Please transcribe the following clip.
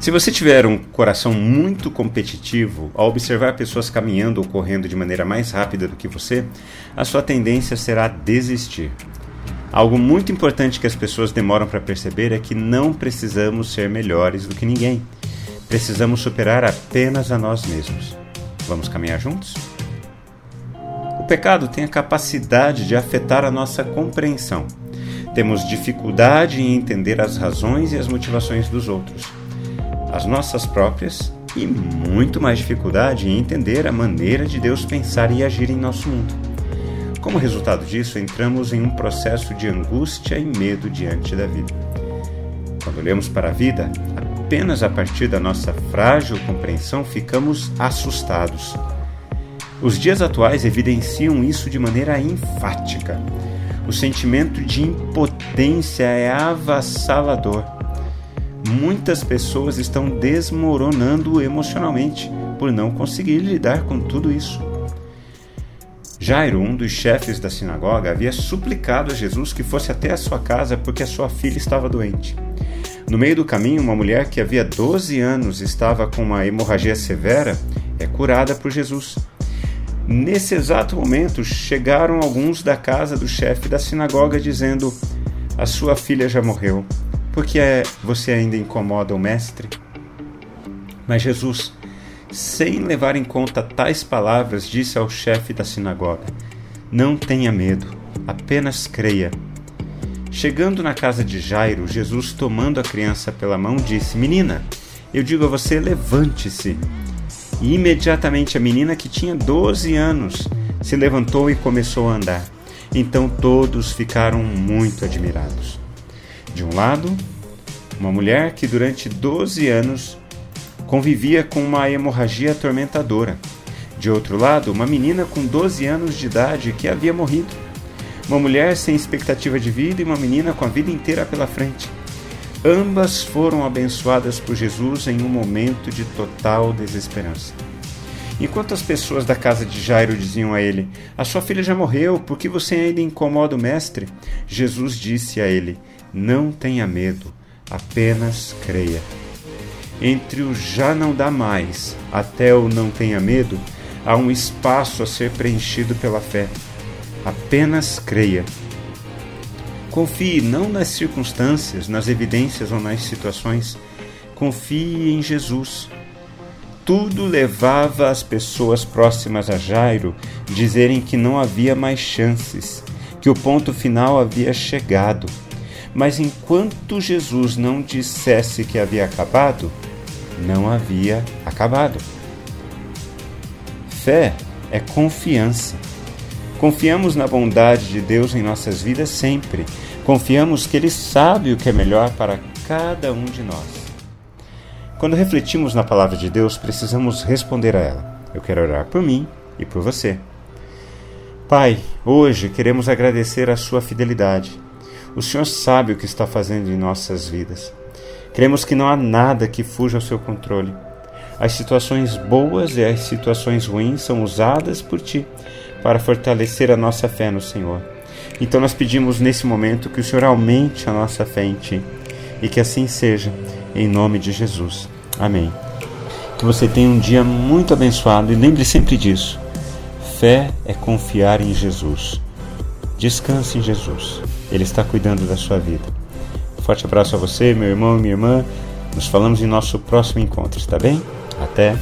Se você tiver um coração muito competitivo, ao observar pessoas caminhando ou correndo de maneira mais rápida do que você, a sua tendência será desistir. Algo muito importante que as pessoas demoram para perceber é que não precisamos ser melhores do que ninguém. Precisamos superar apenas a nós mesmos. Vamos caminhar juntos? O pecado tem a capacidade de afetar a nossa compreensão. Temos dificuldade em entender as razões e as motivações dos outros as nossas próprias e muito mais dificuldade em entender a maneira de Deus pensar e agir em nosso mundo. Como resultado disso, entramos em um processo de angústia e medo diante da vida. Quando olhamos para a vida, apenas a partir da nossa frágil compreensão ficamos assustados. Os dias atuais evidenciam isso de maneira enfática. O sentimento de impotência é avassalador muitas pessoas estão desmoronando emocionalmente por não conseguir lidar com tudo isso. Jairo, um dos chefes da sinagoga, havia suplicado a Jesus que fosse até a sua casa porque a sua filha estava doente. No meio do caminho, uma mulher que havia 12 anos estava com uma hemorragia severa é curada por Jesus. Nesse exato momento, chegaram alguns da casa do chefe da sinagoga dizendo: A sua filha já morreu porque você ainda incomoda o Mestre? Mas Jesus, sem levar em conta tais palavras, disse ao chefe da sinagoga: Não tenha medo, apenas creia. Chegando na casa de Jairo, Jesus, tomando a criança pela mão, disse: Menina, eu digo a você, levante-se. E imediatamente a menina, que tinha 12 anos, se levantou e começou a andar. Então todos ficaram muito admirados. De um lado, uma mulher que durante 12 anos convivia com uma hemorragia atormentadora. De outro lado, uma menina com 12 anos de idade que havia morrido. Uma mulher sem expectativa de vida e uma menina com a vida inteira pela frente. Ambas foram abençoadas por Jesus em um momento de total desesperança. Enquanto as pessoas da casa de Jairo diziam a ele: A sua filha já morreu, por que você ainda incomoda o mestre? Jesus disse a ele: não tenha medo, apenas creia. Entre o já não dá mais até o não tenha medo, há um espaço a ser preenchido pela fé. Apenas creia. Confie não nas circunstâncias, nas evidências ou nas situações. Confie em Jesus. Tudo levava as pessoas próximas a Jairo dizerem que não havia mais chances, que o ponto final havia chegado mas enquanto Jesus não dissesse que havia acabado, não havia acabado. Fé é confiança. Confiamos na bondade de Deus em nossas vidas sempre. Confiamos que Ele sabe o que é melhor para cada um de nós. Quando refletimos na palavra de Deus, precisamos responder a ela. Eu quero orar por mim e por você. Pai, hoje queremos agradecer a Sua fidelidade o Senhor sabe o que está fazendo em nossas vidas. Cremos que não há nada que fuja ao seu controle. As situações boas e as situações ruins são usadas por Ti para fortalecer a nossa fé no Senhor. Então nós pedimos nesse momento que o Senhor aumente a nossa fé em Ti e que assim seja, em nome de Jesus. Amém. Que você tenha um dia muito abençoado e lembre sempre disso. Fé é confiar em Jesus. Descanse em Jesus. Ele está cuidando da sua vida. forte abraço a você, meu irmão e minha irmã. Nos falamos em nosso próximo encontro, está bem? Até!